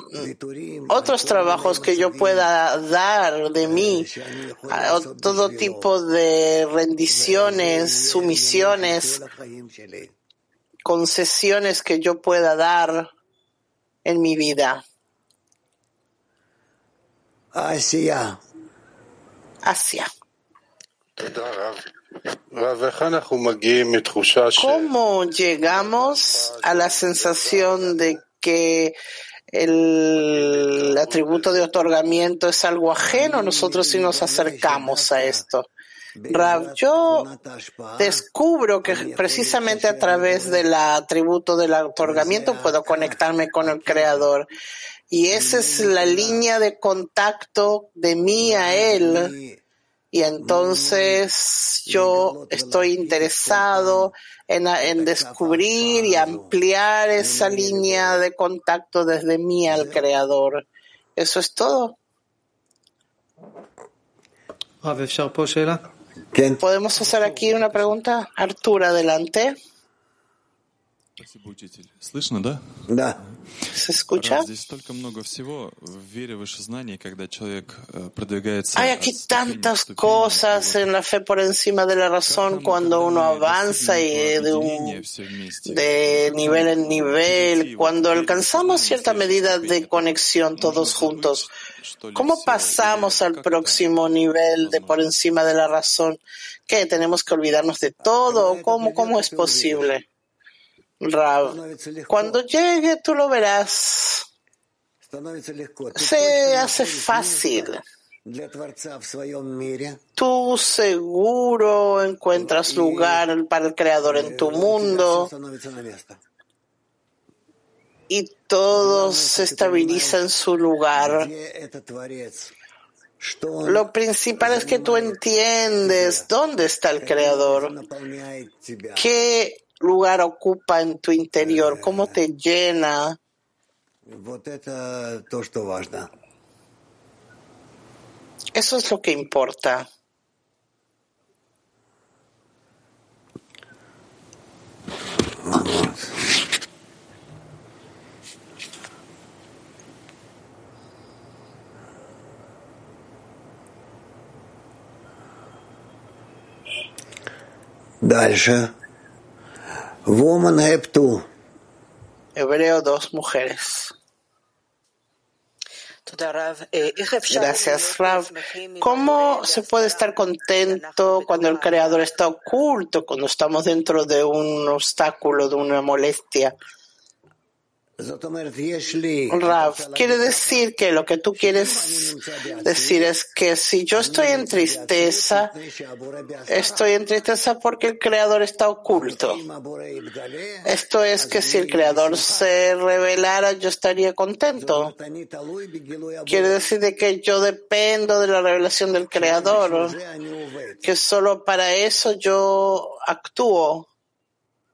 otros trabajos que yo pueda dar de mí, todo tipo de rendiciones, sumisiones, concesiones que yo pueda dar en mi vida. Asia. Asia. ¿Cómo llegamos a la sensación de que el atributo de otorgamiento es algo ajeno, nosotros sí nos acercamos a esto. Rav, yo descubro que precisamente a través del atributo del otorgamiento puedo conectarme con el Creador. Y esa es la línea de contacto de mí a Él. Y entonces yo estoy interesado en, descubrir y ampliar esa línea de contacto desde mí al Creador. Eso es todo. ¿Podemos hacer aquí una pregunta? Artur, adelante. ¿Se escucha? Hay aquí tantas cosas en la fe por encima de la razón cuando uno avanza y de, de nivel en nivel, cuando alcanzamos cierta medida de conexión todos juntos. ¿Cómo pasamos al próximo nivel de por encima de la razón? ¿Qué? ¿Tenemos que olvidarnos de todo? ¿Cómo, cómo es posible? Cuando llegue tú lo verás. Se hace fácil. Tú seguro encuentras lugar para el Creador en tu mundo. y todo se estabiliza en su lugar. Lo principal es que tú entiendes dónde está el Creador, qué lugar ocupa en tu interior, cómo te llena. Eso es lo que importa. Дальше. Woman have two. Hebreo, dos mujeres. Gracias, Rav. ¿Cómo se puede estar contento cuando el Creador está oculto, cuando estamos dentro de un obstáculo, de una molestia? Rav, quiere decir que lo que tú quieres decir es que si yo estoy en tristeza, estoy en tristeza porque el Creador está oculto. Esto es que si el Creador se revelara, yo estaría contento. Quiere decir de que yo dependo de la revelación del Creador, que solo para eso yo actúo,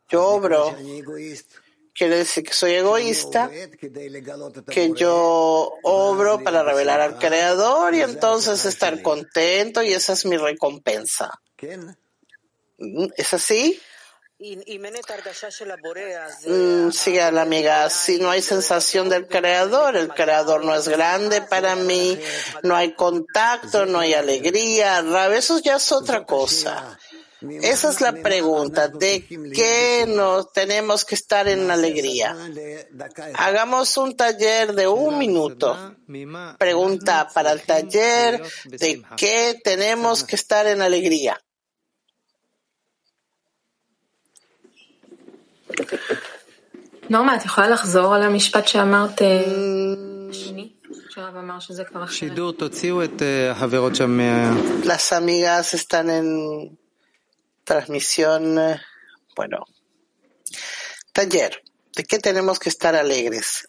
yo obro. Quiere decir que soy egoísta, que yo obro para revelar al Creador y entonces estar contento y esa es mi recompensa. ¿Es así? Mm, sigue la amiga, si no hay sensación del creador, el creador no es grande para mí, no hay contacto, no hay alegría, eso ya es otra cosa. Esa es la pregunta, ¿de qué nos tenemos que estar en alegría? Hagamos un taller de un minuto. Pregunta para el taller, ¿de qué tenemos que estar en alegría? נורמה, את יכולה לחזור על המשפט שאמרת Las amigas están en transmisión, bueno, taller, ¿de qué tenemos que estar alegres?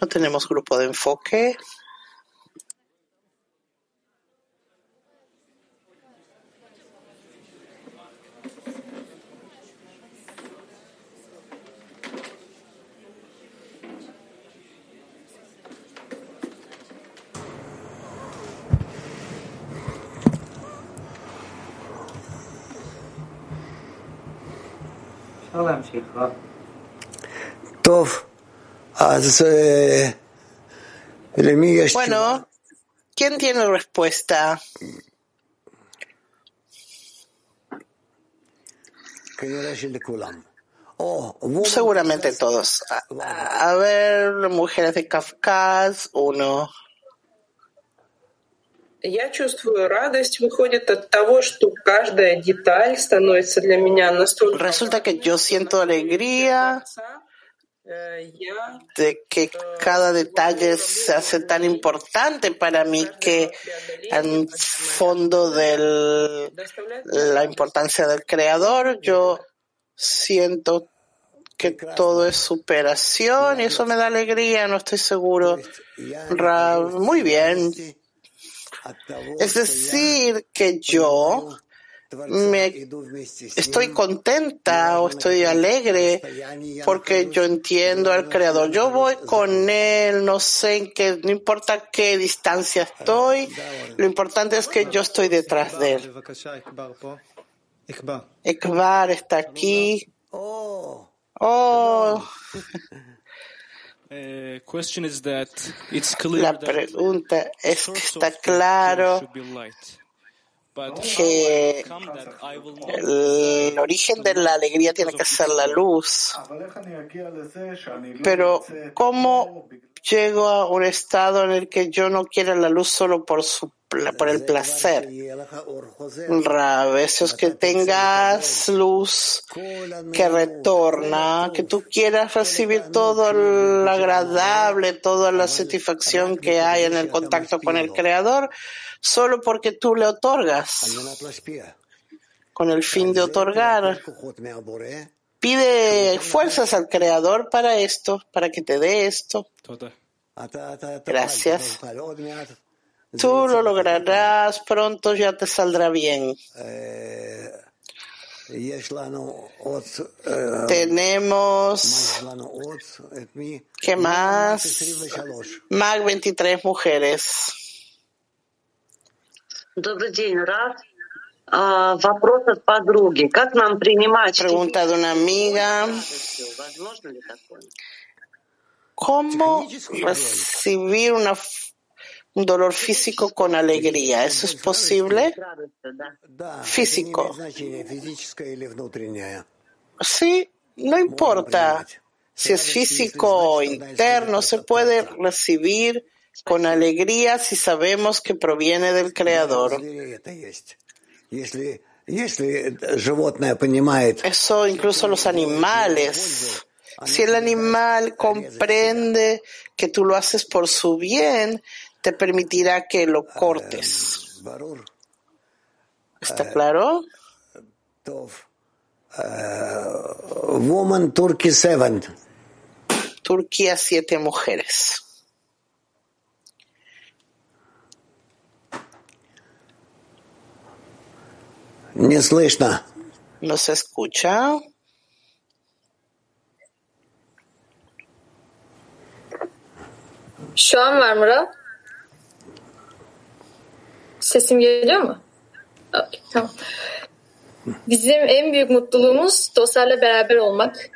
No tenemos grupo de enfoque. טוב, Bueno, ¿quién tiene respuesta? Seguramente todos. A, ver, mujeres de Kafkas, uno. Я чувствую радость выходит от того, что каждая деталь становится для меня настолько... Resulta que yo siento alegría de que cada detalle se hace tan importante para mí que en fondo de la importancia del creador yo siento que todo es superación y eso me da alegría, no estoy seguro. Muy bien. Es decir, que yo me estoy contenta o estoy alegre porque yo entiendo al creador. Yo voy con él, no sé en qué, no importa qué distancia estoy, lo importante es que yo estoy detrás de él. Ekbar está aquí. Oh. La pregunta es que está claro que el origen de la alegría tiene que ser la luz. Pero ¿cómo llego a un estado en el que yo no quiero la luz solo por su por el placer. Eso es que tengas luz que retorna, que tú quieras recibir todo lo agradable, toda la satisfacción que hay en el contacto con el Creador, solo porque tú le otorgas, con el fin de otorgar. Pide fuerzas al Creador para esto, para que te dé esto. Gracias. Tú lo lograrás, pronto ya te saldrá bien. Tenemos, ¿qué más? Mag 23 mujeres. Pregunta de una amiga. ¿Cómo recibir una un dolor físico con alegría. ¿Eso es posible? Físico. Sí, no importa si es físico o interno, se puede recibir con alegría si sabemos que proviene del Creador. Eso incluso los animales. Si el animal comprende que tú lo haces por su bien, te permitirá que lo cortes. ¿Está claro? Woman Turkey Seven. Turquía, siete mujeres. Не слышно. No se escucha. Şu an var Murat. Sesim geliyor mu? Tamam. Bizim en büyük mutluluğumuz dostlarla beraber olmak.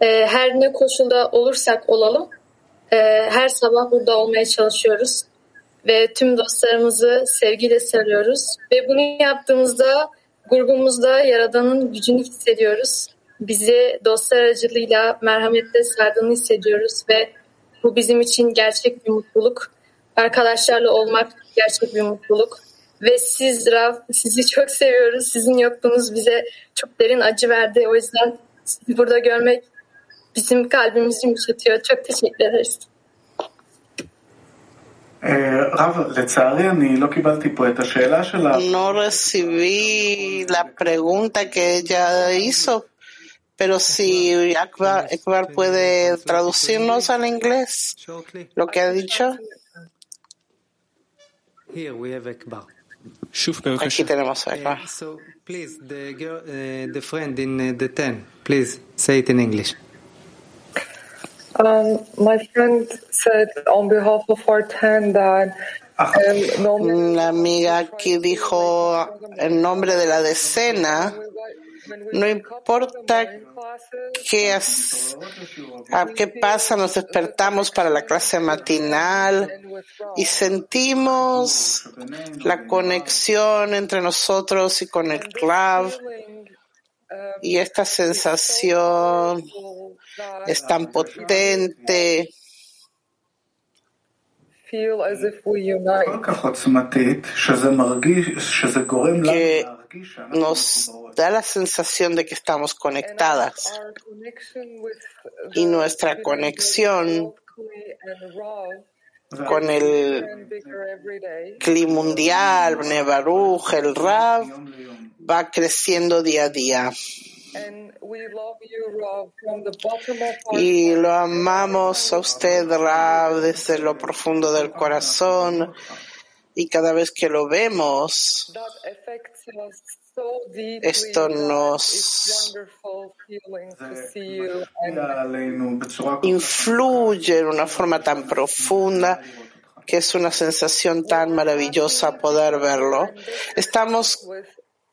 Ee, her ne koşulda olursak olalım, e, her sabah burada olmaya çalışıyoruz. Ve tüm dostlarımızı sevgiyle sarıyoruz. Ve bunu yaptığımızda grubumuzda Yaradan'ın gücünü hissediyoruz. Bizi dostlar aracılığıyla merhametle sardığını hissediyoruz ve bu bizim için gerçek bir mutluluk. Arkadaşlarla olmak gerçek bir mutluluk. Ve siz Rav, sizi çok seviyoruz. Sizin yokluğunuz bize çok derin acı verdi. O yüzden sizi burada görmek bizim kalbimizi yumuşatıyor. Çok teşekkür ederiz. No recibí la pregunta que ella hizo, pero si Akbar, Akbar puede traducirnos al inglés lo que ha dicho. Here we have Akbar. Aquí tenemos a Akbar. So please, the girl, uh, the friend in uh, the ten, please say it in English. Um, my friend said on behalf of our ten that um, no La amiga aquí dijo en nombre de la decena, no importa qué, as- a qué pasa, nos despertamos para la clase matinal y sentimos la conexión entre nosotros y con el club y esta sensación es tan potente feel as if we unite. Que nos da la sensación de que estamos conectadas y nuestra conexión con el. Cli mundial, Nebaruj, el Rab, va creciendo día a día. And we love you, Rav, from the bottom of our Y lo amamos a usted, Rab, desde lo profundo del corazón. Y cada vez que lo vemos, esto nos It's wonderful feeling to see you and influye en una forma tan profunda que es una sensación tan maravillosa poder verlo. Estamos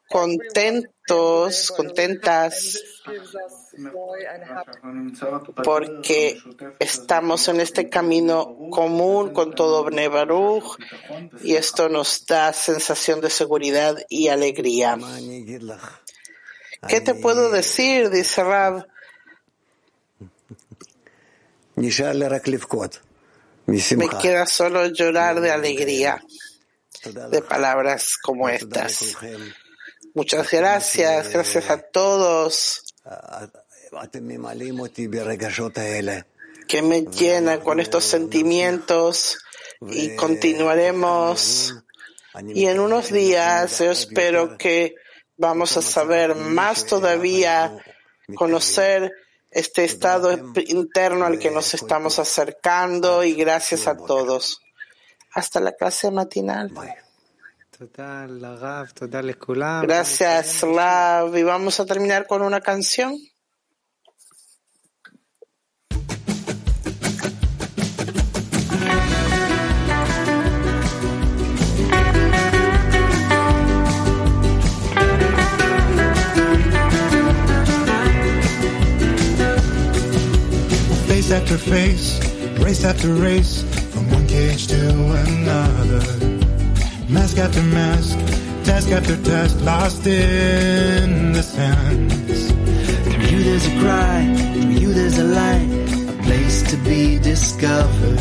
contentos contentas, porque estamos en este camino común con todo Bnei y esto nos da sensación de seguridad y alegría. ¿Qué te puedo decir? Dice Rab. Me queda solo llorar de alegría de palabras como estas. Muchas gracias, gracias a todos. que me llenan con estos sentimientos y continuaremos. Y en unos días yo espero que vamos a saber más todavía, conocer este estado interno al que nos estamos acercando y gracias a todos. Hasta la clase matinal. Gracias, Rav. Y vamos a terminar con una canción. Face after face, race after race, from one cage to another. Mask after mask, task after task, lost in the sands. Through you there's a cry, through you there's a light, a place to be discovered.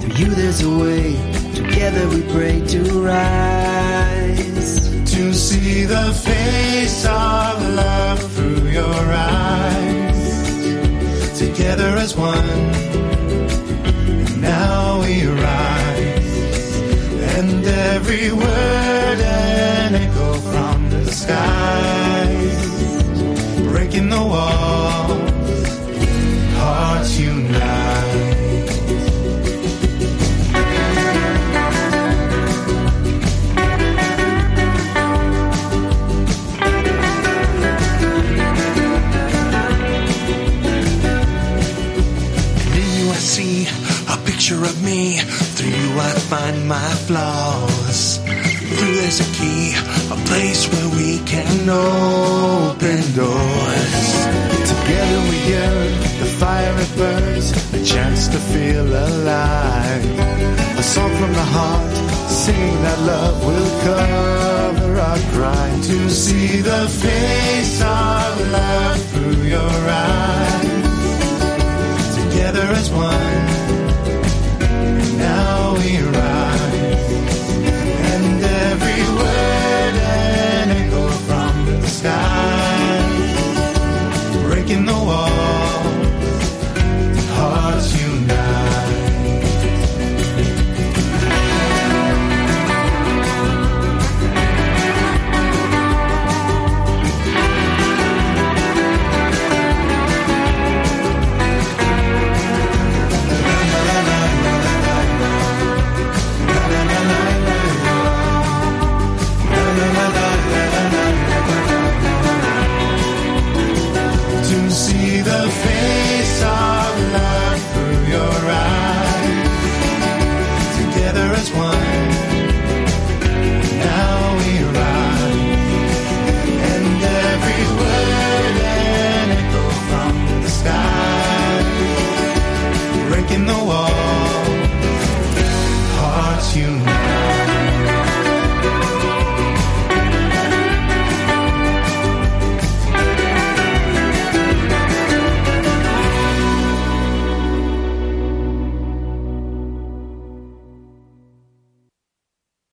Through you there's a way, together we pray to rise. To see the face of love through your eyes. Together as one, And now we rise and every word an echo from the skies, breaking the walls,